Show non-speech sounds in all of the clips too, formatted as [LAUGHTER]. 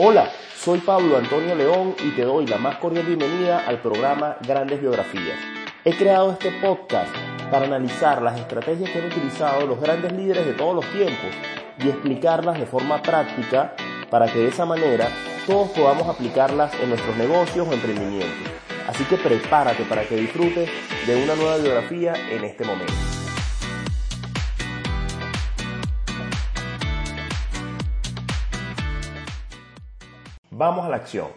Hola, soy Pablo Antonio León y te doy la más cordial bienvenida al programa Grandes Biografías. He creado este podcast para analizar las estrategias que han utilizado los grandes líderes de todos los tiempos y explicarlas de forma práctica para que de esa manera todos podamos aplicarlas en nuestros negocios o emprendimientos. Así que prepárate para que disfrutes de una nueva biografía en este momento. Vamos a la acción.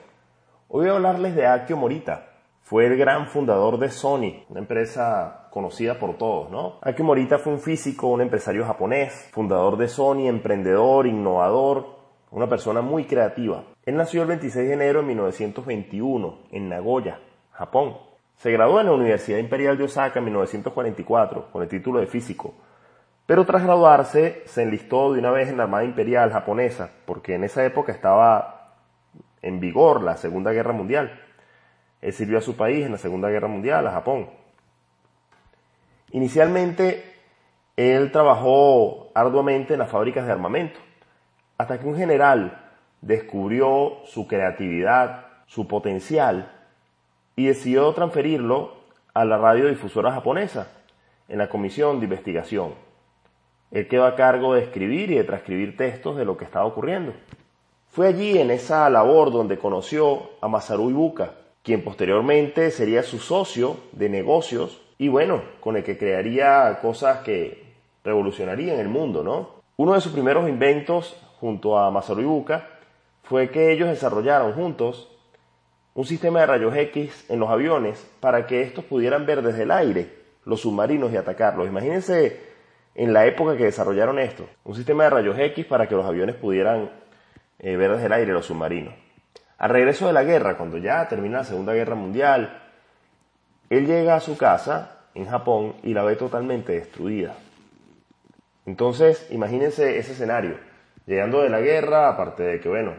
Hoy voy a hablarles de Akio Morita. Fue el gran fundador de Sony, una empresa conocida por todos, ¿no? Akio Morita fue un físico, un empresario japonés, fundador de Sony, emprendedor, innovador, una persona muy creativa. Él nació el 26 de enero de 1921 en Nagoya, Japón. Se graduó en la Universidad Imperial de Osaka en 1944 con el título de físico. Pero tras graduarse se enlistó de una vez en la Armada Imperial japonesa, porque en esa época estaba en vigor la Segunda Guerra Mundial. Él sirvió a su país en la Segunda Guerra Mundial, a Japón. Inicialmente, él trabajó arduamente en las fábricas de armamento, hasta que un general descubrió su creatividad, su potencial, y decidió transferirlo a la radiodifusora japonesa, en la comisión de investigación. Él quedó a cargo de escribir y de transcribir textos de lo que estaba ocurriendo. Fue allí en esa labor donde conoció a Masaru Ibuka, quien posteriormente sería su socio de negocios y bueno, con el que crearía cosas que revolucionarían el mundo, ¿no? Uno de sus primeros inventos junto a Masaru Ibuka fue que ellos desarrollaron juntos un sistema de rayos X en los aviones para que estos pudieran ver desde el aire los submarinos y atacarlos. Imagínense en la época que desarrollaron esto, un sistema de rayos X para que los aviones pudieran eh, ver desde el aire los submarinos. Al regreso de la guerra, cuando ya termina la Segunda Guerra Mundial, él llega a su casa en Japón y la ve totalmente destruida. Entonces, imagínense ese escenario. Llegando de la guerra, aparte de que, bueno,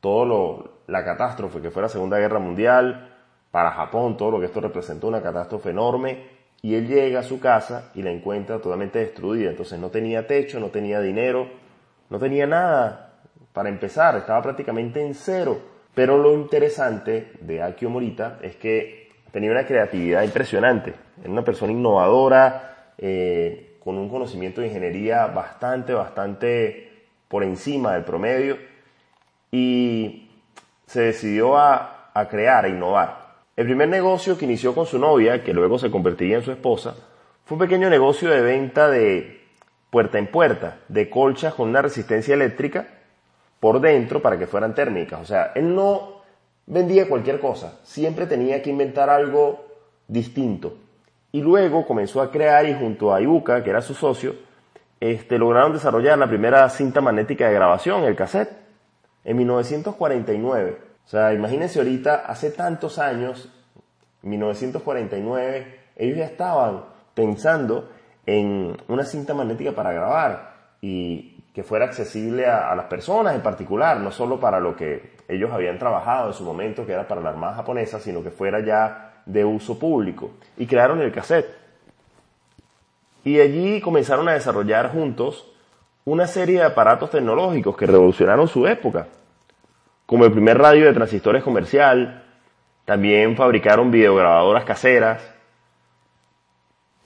todo lo, la catástrofe que fue la Segunda Guerra Mundial, para Japón, todo lo que esto representó, una catástrofe enorme, y él llega a su casa y la encuentra totalmente destruida. Entonces no tenía techo, no tenía dinero, no tenía nada para empezar, estaba prácticamente en cero. Pero lo interesante de Akio Morita es que tenía una creatividad impresionante. Era una persona innovadora, eh, con un conocimiento de ingeniería bastante, bastante por encima del promedio. Y se decidió a, a crear, a innovar. El primer negocio que inició con su novia, que luego se convertiría en su esposa, fue un pequeño negocio de venta de puerta en puerta, de colchas con una resistencia eléctrica por dentro para que fueran térmicas. O sea, él no vendía cualquier cosa, siempre tenía que inventar algo distinto. Y luego comenzó a crear y junto a Ibuka, que era su socio, este, lograron desarrollar la primera cinta magnética de grabación, el cassette, en 1949. O sea, imagínense ahorita, hace tantos años, 1949, ellos ya estaban pensando en una cinta magnética para grabar. Y que fuera accesible a, las personas en particular, no solo para lo que ellos habían trabajado en su momento, que era para la Armada japonesa, sino que fuera ya de uso público. Y crearon el cassette. Y allí comenzaron a desarrollar juntos una serie de aparatos tecnológicos que revolucionaron su época, como el primer radio de transistores comercial, también fabricaron videograbadoras caseras,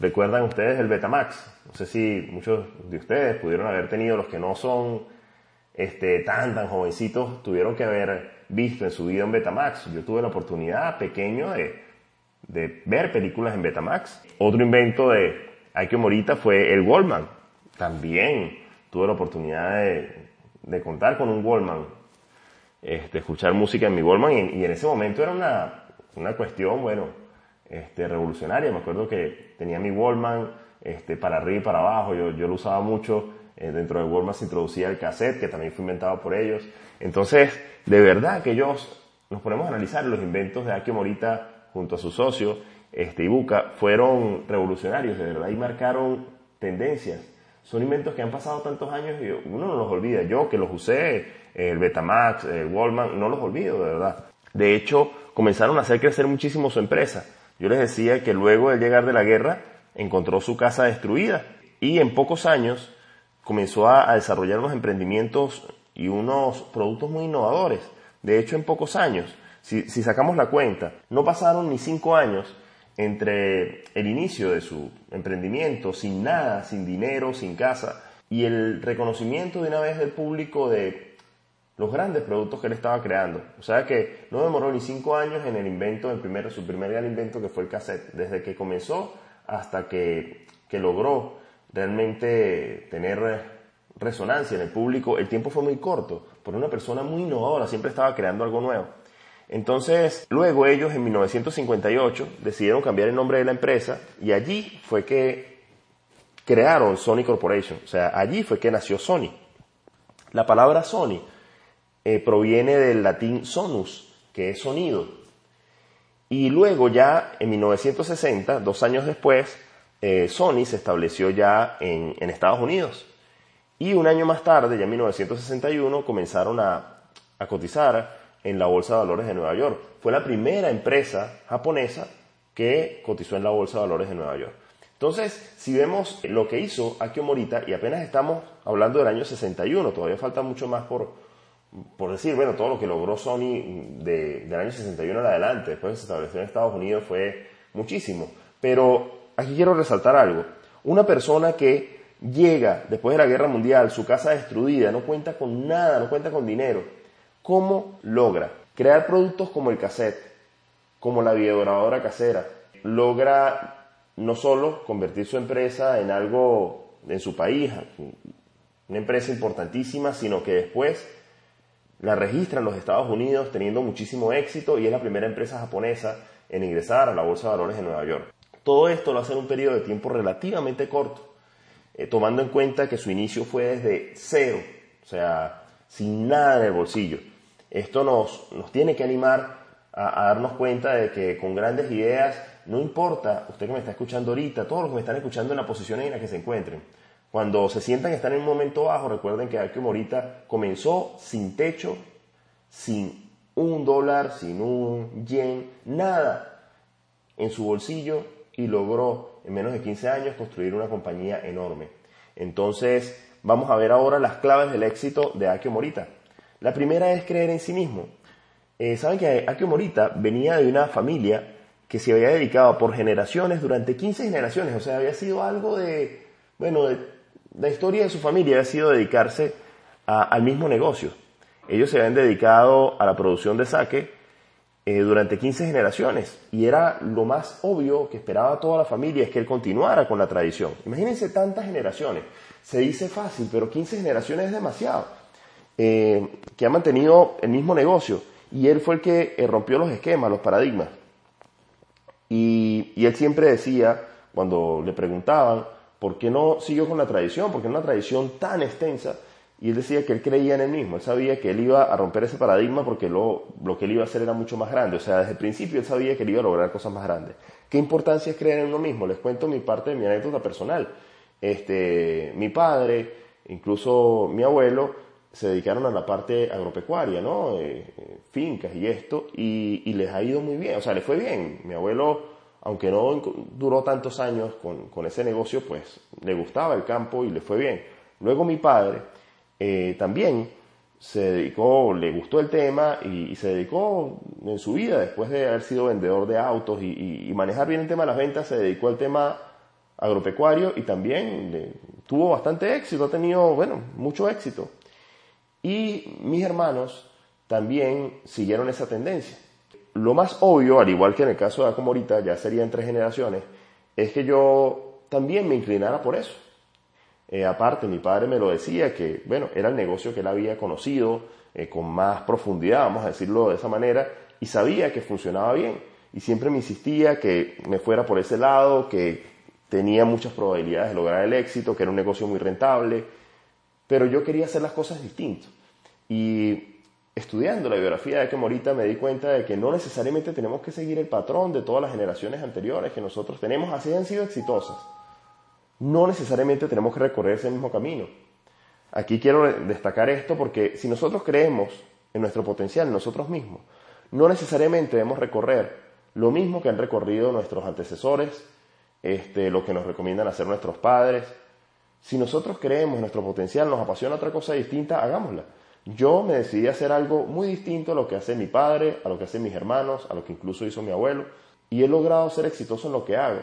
¿Recuerdan ustedes el Betamax? No sé si muchos de ustedes pudieron haber tenido, los que no son este, tan, tan jovencitos, tuvieron que haber visto en su vida un Betamax. Yo tuve la oportunidad pequeño de, de ver películas en Betamax. Otro invento de Aikio Morita fue el Wallman. También tuve la oportunidad de, de contar con un Wallman, este, escuchar música en mi Wallman y, y en ese momento era una, una cuestión, bueno, este, revolucionaria. Me acuerdo que tenía mi Wallman este, para arriba y para abajo, yo, yo lo usaba mucho. Eh, dentro de Wallman se introducía el cassette, que también fue inventado por ellos. Entonces, de verdad que ellos, nos ponemos a analizar los inventos de Akio Morita junto a su socio, este, Ibuka, fueron revolucionarios, de verdad, y marcaron tendencias. Son inventos que han pasado tantos años y uno no los olvida. Yo que los usé, el Betamax, el Wallman, no los olvido, de verdad. De hecho, comenzaron a hacer crecer muchísimo su empresa. Yo les decía que luego de llegar de la guerra encontró su casa destruida y en pocos años comenzó a, desarrollar unos emprendimientos y unos productos muy innovadores. De hecho, en pocos años, si, si sacamos la cuenta, no pasaron ni cinco años entre el inicio de su emprendimiento, sin nada, sin dinero, sin casa, y el reconocimiento de una vez del público de los grandes productos que él estaba creando. O sea que no demoró ni cinco años en el invento, el primero, su primer gran invento que fue el cassette, desde que comenzó hasta que, que logró realmente tener resonancia en el público, el tiempo fue muy corto, por una persona muy innovadora, siempre estaba creando algo nuevo. Entonces, luego ellos en 1958 decidieron cambiar el nombre de la empresa y allí fue que crearon Sony Corporation, o sea, allí fue que nació Sony. La palabra Sony eh, proviene del latín sonus, que es sonido. Y luego ya en 1960, dos años después, eh, Sony se estableció ya en, Estados Unidos. Y un año más tarde, ya en 1961, comenzaron a, a cotizar en la Bolsa de Valores de Nueva York. Fue la primera empresa japonesa que cotizó en la Bolsa de Valores de Nueva York. Entonces, si vemos lo que hizo Akio Morita, y apenas estamos hablando del año 61, todavía falta mucho más por, por decir, bueno, todo lo que logró Sony del año 61 en adelante, después de se estableció en Estados Unidos, fue muchísimo. Pero aquí quiero resaltar algo. Una persona que llega después de la guerra mundial, su casa destruida, no cuenta con nada, no cuenta con dinero, ¿cómo logra crear productos como el cassette, como la videograbadora casera? Logra no solo convertir su empresa en algo en su país, una empresa importantísima, sino que después la registra en los Estados Unidos teniendo muchísimo éxito y es la primera empresa japonesa en ingresar a la Bolsa de Valores de Nueva York. Todo esto lo hace en un periodo de tiempo relativamente corto, eh, tomando en cuenta que su inicio fue desde cero, o sea, sin nada en el bolsillo. Esto nos, nos tiene que animar a, a, darnos cuenta de que con grandes ideas, no importa, usted que me está escuchando ahorita, todos los que me están escuchando en la posición en la que se encuentren, cuando se sientan que están en un momento bajo, recuerden que Akio Morita comenzó sin techo, sin un dólar, sin un yen, nada en su bolsillo y logró en menos de 15 años construir una compañía enorme. Entonces, vamos a ver ahora las claves del éxito de Akio Morita. La primera es creer en sí mismo. Eh, Saben que Akio Morita venía de una familia que se había dedicado por generaciones, durante 15 generaciones, o sea, había sido algo de, bueno, de la historia de su familia ha sido dedicarse al mismo negocio. Ellos se habían dedicado a la producción de saque eh, durante 15 generaciones y era lo más obvio que esperaba toda la familia es que él continuara con la tradición. Imagínense tantas generaciones. Se dice fácil, pero 15 generaciones es demasiado. Eh, que ha mantenido el mismo negocio y él fue el que eh, rompió los esquemas, los paradigmas. y él siempre decía, cuando le preguntaban, ¿por qué no siguió con la tradición? Porque es una tradición tan extensa. Y él decía que él creía en él mismo, él sabía que él iba a romper ese paradigma porque lo, lo que él iba a hacer era mucho más grande. O sea, desde el principio él sabía que él iba a lograr cosas más grandes. ¿Qué importancia es creer en uno mismo? Les cuento mi parte de mi anécdota personal. Este, mi padre, incluso mi abuelo, se dedicaron a la parte agropecuaria, ¿no? Eh, eh, fincas y esto, y, y les ha ido muy bien, o sea, les fue bien. Mi abuelo aunque no duró tantos años con, ese negocio, pues le gustaba el campo y le fue bien. Luego mi padre eh, también se dedicó, le gustó el tema y, se dedicó en su vida, después de haber sido vendedor de autos y, manejar bien el tema de las ventas, se dedicó al tema agropecuario y también tuvo bastante éxito, ha tenido, bueno, mucho éxito. Y mis hermanos también siguieron esa tendencia. Lo más obvio, al igual que en el caso de Acomorita, ya serían tres generaciones, es que yo también me inclinara por eso. Eh, aparte, mi padre me lo decía que, bueno, era el negocio que él había conocido eh, con más profundidad, vamos a decirlo de esa manera, y sabía que funcionaba bien. Y siempre me insistía que me fuera por ese lado, que tenía muchas probabilidades de lograr el éxito, que era un negocio muy rentable, pero yo quería hacer las cosas distintas. Y estudiando la biografía de Morita me di cuenta de que no necesariamente tenemos que seguir el patrón de todas las generaciones anteriores que nosotros tenemos, así han sido exitosas. No necesariamente tenemos que recorrer ese mismo camino. Aquí quiero destacar esto porque si nosotros creemos en nuestro potencial, nosotros mismos, no necesariamente debemos recorrer lo mismo que han recorrido nuestros antecesores, este, lo que nos recomiendan hacer nuestros padres. Si nosotros creemos en nuestro potencial, nos apasiona otra cosa distinta, hagámosla. Yo me decidí a hacer algo muy distinto a lo que hace mi padre, a lo que hacen mis hermanos, a lo que incluso hizo mi abuelo, y he logrado ser exitoso en lo que hago,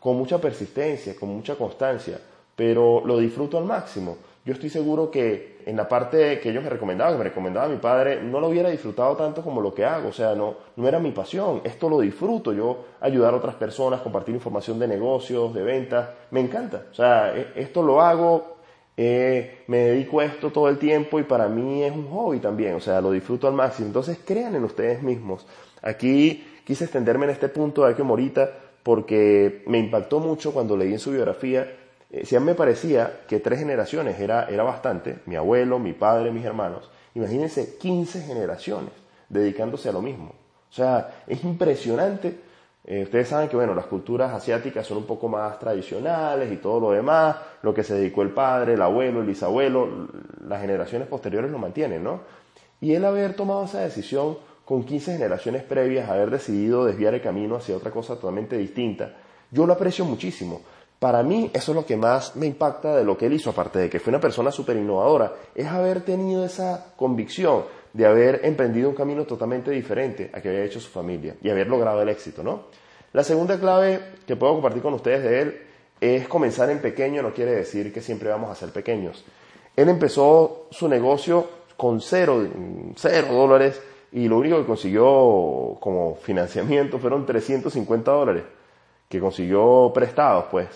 con mucha persistencia, con mucha constancia, pero lo disfruto al máximo. Yo estoy seguro que en la parte que ellos me recomendaban, que me recomendaba mi padre, no lo hubiera disfrutado tanto como lo que hago, o sea, no, no era mi pasión, esto lo disfruto, yo ayudar a otras personas, compartir información de negocios, de ventas, me encanta, o sea, e, esto lo hago, eh, me dedico a esto todo el tiempo y para mí es un hobby también, o sea, lo disfruto al máximo, entonces crean en ustedes mismos. Aquí quise extenderme en este punto de que Morita porque me impactó mucho cuando leí en su biografía eh, si a mí me parecía que tres generaciones era, era bastante, mi abuelo, mi padre, mis hermanos, imagínense 15 generaciones dedicándose a lo mismo. O sea, es impresionante. Eh, ustedes saben que, bueno, las culturas asiáticas son un poco más tradicionales y todo lo demás, lo que se dedicó el padre, el abuelo, el bisabuelo, las generaciones posteriores lo mantienen, ¿no? Y él haber tomado esa decisión con 15 generaciones previas, haber decidido desviar el camino hacia otra cosa totalmente distinta, yo lo aprecio muchísimo. Para mí eso es lo que más me impacta de lo que él hizo, aparte de que fue una persona súper innovadora, es haber tenido esa convicción de haber emprendido un camino totalmente diferente a que había hecho su familia y haber logrado el éxito, ¿no? La segunda clave que puedo compartir con ustedes de él es comenzar en pequeño, no quiere decir que siempre vamos a ser pequeños. Él empezó su negocio con cero, cero dólares y lo único que consiguió como financiamiento fueron 350 dólares que consiguió prestados, pues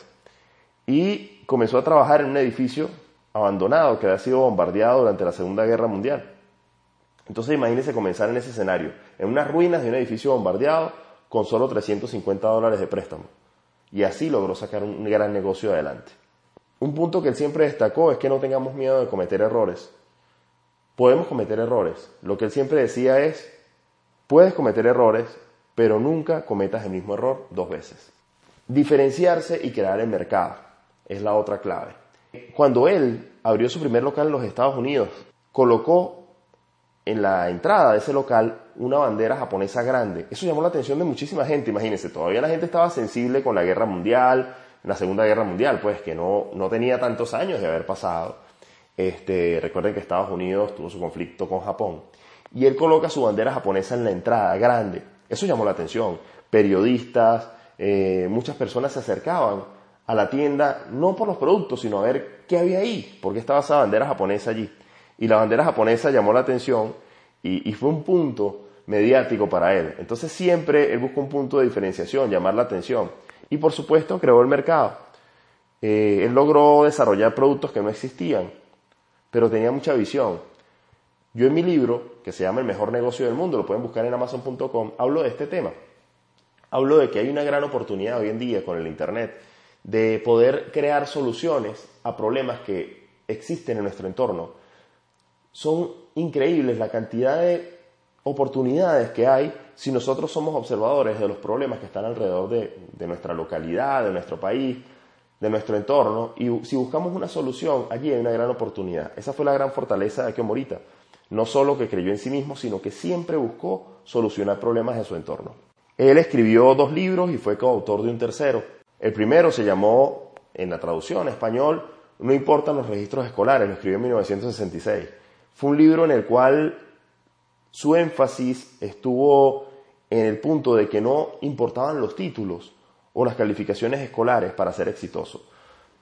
y comenzó a trabajar en un edificio abandonado que había sido bombardeado durante la Segunda Guerra Mundial. Entonces imagínense comenzar en ese escenario, en unas ruinas de un edificio bombardeado con solo 350 dólares de préstamo. Y así logró sacar un gran negocio adelante. Un punto que él siempre destacó es que no tengamos miedo de cometer errores. Podemos cometer errores. Lo que él siempre decía es, puedes cometer errores, pero nunca cometas el mismo error dos veces. Diferenciarse y crear el mercado es la otra clave. Cuando él abrió su primer local en los Estados Unidos, colocó en la entrada de ese local una bandera japonesa grande. Eso llamó la atención de muchísima gente, imagínense, todavía la gente estaba sensible con la guerra mundial, la Segunda Guerra Mundial, pues que no, no tenía tantos años de haber pasado. Este, recuerden que Estados Unidos tuvo su conflicto con Japón. Y él coloca su bandera japonesa en la entrada, grande. Eso llamó la atención. Periodistas, eh, muchas personas se acercaban a la tienda, no por los productos, sino a ver qué había ahí, porque estaba esa bandera japonesa allí. Y la bandera japonesa llamó la atención y, fue un punto mediático para él. Entonces siempre él buscó un punto de diferenciación, llamar la atención. Y por supuesto creó el mercado. Eh, él logró desarrollar productos que no existían, pero tenía mucha visión. Yo en mi libro, que se llama El mejor negocio del mundo, lo pueden buscar en amazon.com, hablo de este tema. Hablo de que hay una gran oportunidad hoy en día con el Internet de poder crear soluciones a problemas que existen en nuestro entorno. Son increíbles la cantidad de oportunidades que hay si nosotros somos observadores de los problemas que están alrededor de, nuestra localidad, de nuestro país, de nuestro entorno, y si buscamos una solución, allí hay una gran oportunidad. Esa fue la gran fortaleza de Akio Morita. No solo que creyó en sí mismo, sino que siempre buscó solucionar problemas de su entorno. Él escribió dos libros y fue coautor de un tercero. El primero se llamó, en la traducción español, No importan los registros escolares, lo escribió en 1966. Fue un libro en el cual su énfasis estuvo en el punto de que no importaban los títulos o las calificaciones escolares para ser exitoso.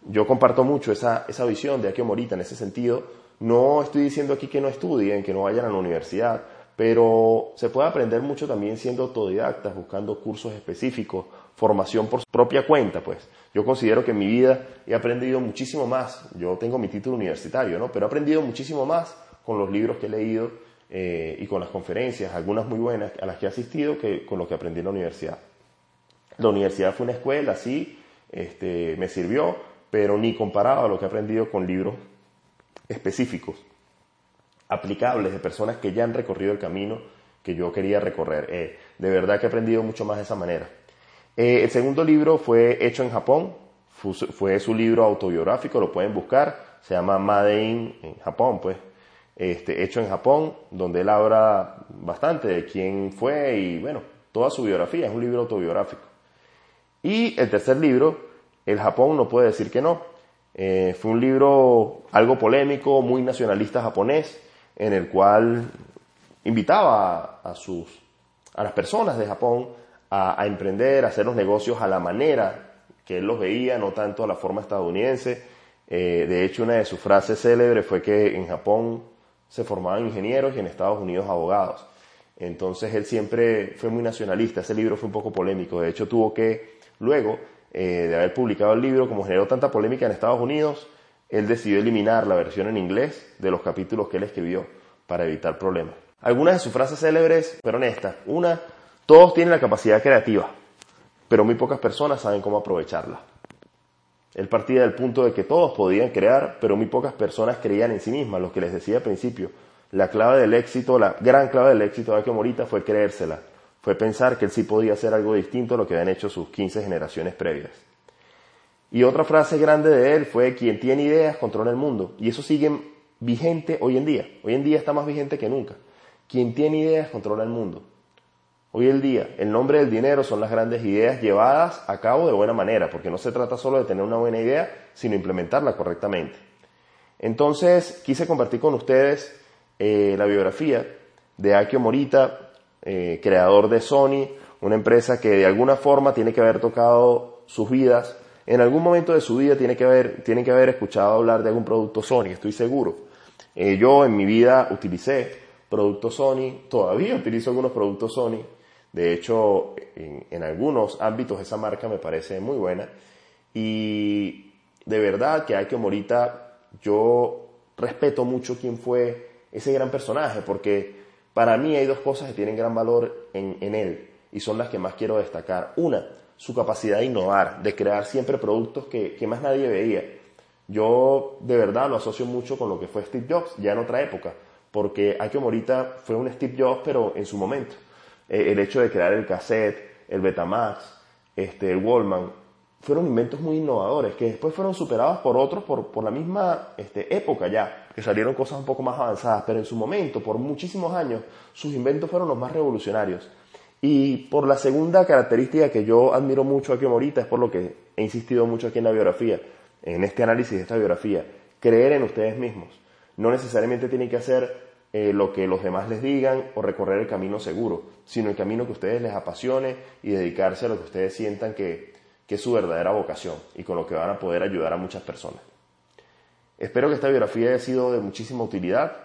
Yo comparto mucho esa, esa visión de Akio Morita en ese sentido. No estoy diciendo aquí que no estudien, que no vayan a la universidad, pero se puede aprender mucho también siendo autodidactas, buscando cursos específicos formación por su propia cuenta, pues. Yo considero que en mi vida he aprendido muchísimo más. Yo tengo mi título universitario, ¿no? Pero he aprendido muchísimo más con los libros que he leído eh, y con las conferencias, algunas muy buenas a las que he asistido, que con lo que aprendí en la universidad. La universidad fue una escuela, sí, este, me sirvió, pero ni comparado a lo que he aprendido con libros específicos, aplicables de personas que ya han recorrido el camino que yo quería recorrer. Eh, de verdad que he aprendido mucho más de esa manera. Eh, el segundo libro fue hecho en Japón, fue, su libro autobiográfico, lo pueden buscar, se llama Made in, en Japón, pues, este, hecho en Japón, donde él habla bastante de quién fue y, bueno, toda su biografía, es un libro autobiográfico. Y el tercer libro, El Japón no puede decir que no, eh, fue un libro algo polémico, muy nacionalista japonés, en el cual invitaba a, sus, a las personas de Japón a, emprender, a hacer los negocios a la manera que él los veía, no tanto a la forma estadounidense. Eh, de hecho, una de sus frases célebres fue que en Japón se formaban ingenieros y en Estados Unidos abogados. Entonces él siempre fue muy nacionalista, ese libro fue un poco polémico, de hecho tuvo que, luego eh, de haber publicado el libro, como generó tanta polémica en Estados Unidos, él decidió eliminar la versión en inglés de los capítulos que él escribió para evitar problemas. Algunas de sus frases célebres fueron estas. Una, todos tienen la capacidad creativa, pero muy pocas personas saben cómo aprovecharla. Él partía del punto de que todos podían crear, pero muy pocas personas creían en sí mismas, lo que les decía al principio. La clave del éxito, la gran clave del éxito de Akio Morita fue creérsela, fue pensar que él sí podía hacer algo distinto a lo que habían hecho sus 15 generaciones previas. Y otra frase grande de él fue, quien tiene ideas controla el mundo. Y eso sigue vigente hoy en día. Hoy en día está más vigente que nunca. Quien tiene ideas controla el mundo. Hoy en día, el nombre del dinero son las grandes ideas llevadas a cabo de buena manera, porque no se trata solo de tener una buena idea, sino implementarla correctamente. Entonces, quise compartir con ustedes eh, la biografía de Akio Morita, eh, creador de Sony, una empresa que de alguna forma tiene que haber tocado sus vidas. En algún momento de su vida tiene que haber, tiene que haber escuchado hablar de algún producto Sony, estoy seguro. Eh, yo en mi vida utilicé productos Sony, todavía [LAUGHS] utilizo algunos productos Sony. De hecho, en, algunos ámbitos esa marca me parece muy buena. Y de verdad que Akio Morita, yo respeto mucho quién fue ese gran personaje, porque para mí hay dos cosas que tienen gran valor en, él y son las que más quiero destacar. Una, su capacidad de innovar, de crear siempre productos que, más nadie veía. Yo de verdad lo asocio mucho con lo que fue Steve Jobs, ya en otra época, porque Akio Morita fue un Steve Jobs, pero en su momento. Eh, el hecho de crear el cassette, el Betamax, este, el Wallman, fueron inventos muy innovadores que después fueron superados por otros por, por la misma este, época ya, que salieron cosas un poco más avanzadas, pero en su momento, por muchísimos años, sus inventos fueron los más revolucionarios. Y por la segunda característica que yo admiro mucho aquí Morita, es por lo que he insistido mucho aquí en la biografía, en este análisis de esta biografía, creer en ustedes mismos. No necesariamente tienen que hacer eh, lo que los demás les digan o recorrer el camino seguro, sino el camino que ustedes les apasione y dedicarse a lo que ustedes sientan que, que es su verdadera vocación y con lo que van a poder ayudar a muchas personas. Espero que esta biografía haya sido de muchísima utilidad.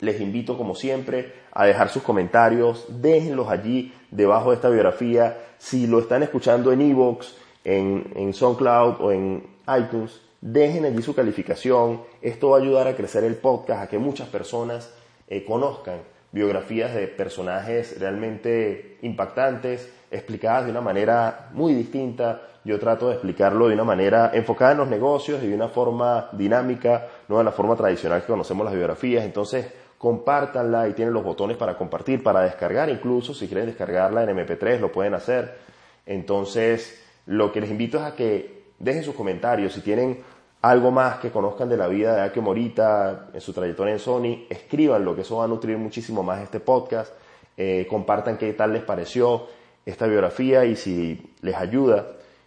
Les invito, como siempre, a dejar sus comentarios, déjenlos allí debajo de esta biografía. Si lo están escuchando en Evox, en, en SoundCloud o en iTunes, dejen allí su calificación. Esto va a ayudar a crecer el podcast, a que muchas personas eh, conozcan biografías de personajes realmente impactantes, explicadas de una manera muy distinta. Yo trato de explicarlo de una manera enfocada en los negocios y de una forma dinámica, no de la forma tradicional que conocemos las biografías. Entonces, compártanla y tienen los botones para compartir, para descargar incluso, si quieren descargarla en MP3 lo pueden hacer. Entonces, lo que les invito es a que dejen sus comentarios, si tienen algo más que conozcan de la vida de Akio Morita en su trayectoria en Sony, escríbanlo, que eso va a nutrir muchísimo más este podcast. Eh, compartan qué tal les pareció esta biografía y si les ayuda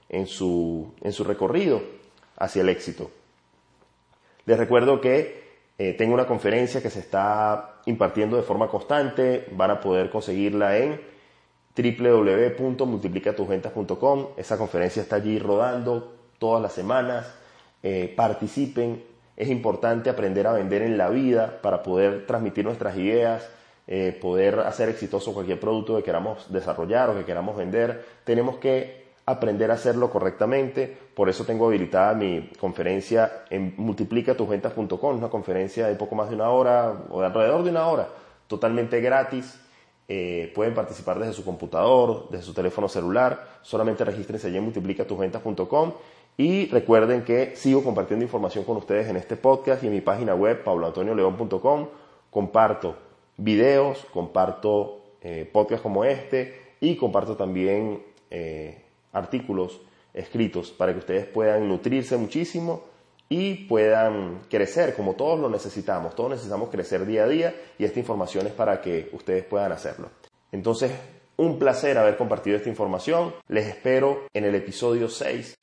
en su, en su recorrido hacia el éxito. Les recuerdo que eh, tengo una conferencia que se está impartiendo de forma constante, van a poder conseguirla en www.multiplicatusventas.com. Esa conferencia está allí rodando todas las semanas eh, participen. Es importante aprender a vender en la vida para poder transmitir nuestras ideas, eh, poder hacer exitoso cualquier producto que queramos desarrollar o que queramos vender. Tenemos que aprender a hacerlo correctamente. Por eso tengo habilitada mi conferencia en multiplicatusventas.com, una conferencia de poco más de una hora o de alrededor de una hora, totalmente gratis. Eh, pueden participar desde su computador, desde su teléfono celular. Solamente regístrense allí en multiplicatusventas.com y recuerden que sigo compartiendo información con ustedes en este podcast y en mi página web, pauloantonioleón.com. Comparto videos, comparto eh, podcasts como este y comparto también eh, artículos escritos para que ustedes puedan nutrirse muchísimo y puedan crecer como todos lo necesitamos. Todos necesitamos crecer día a día y esta información es para que ustedes puedan hacerlo. Entonces, un placer haber compartido esta información. Les espero en el episodio 6.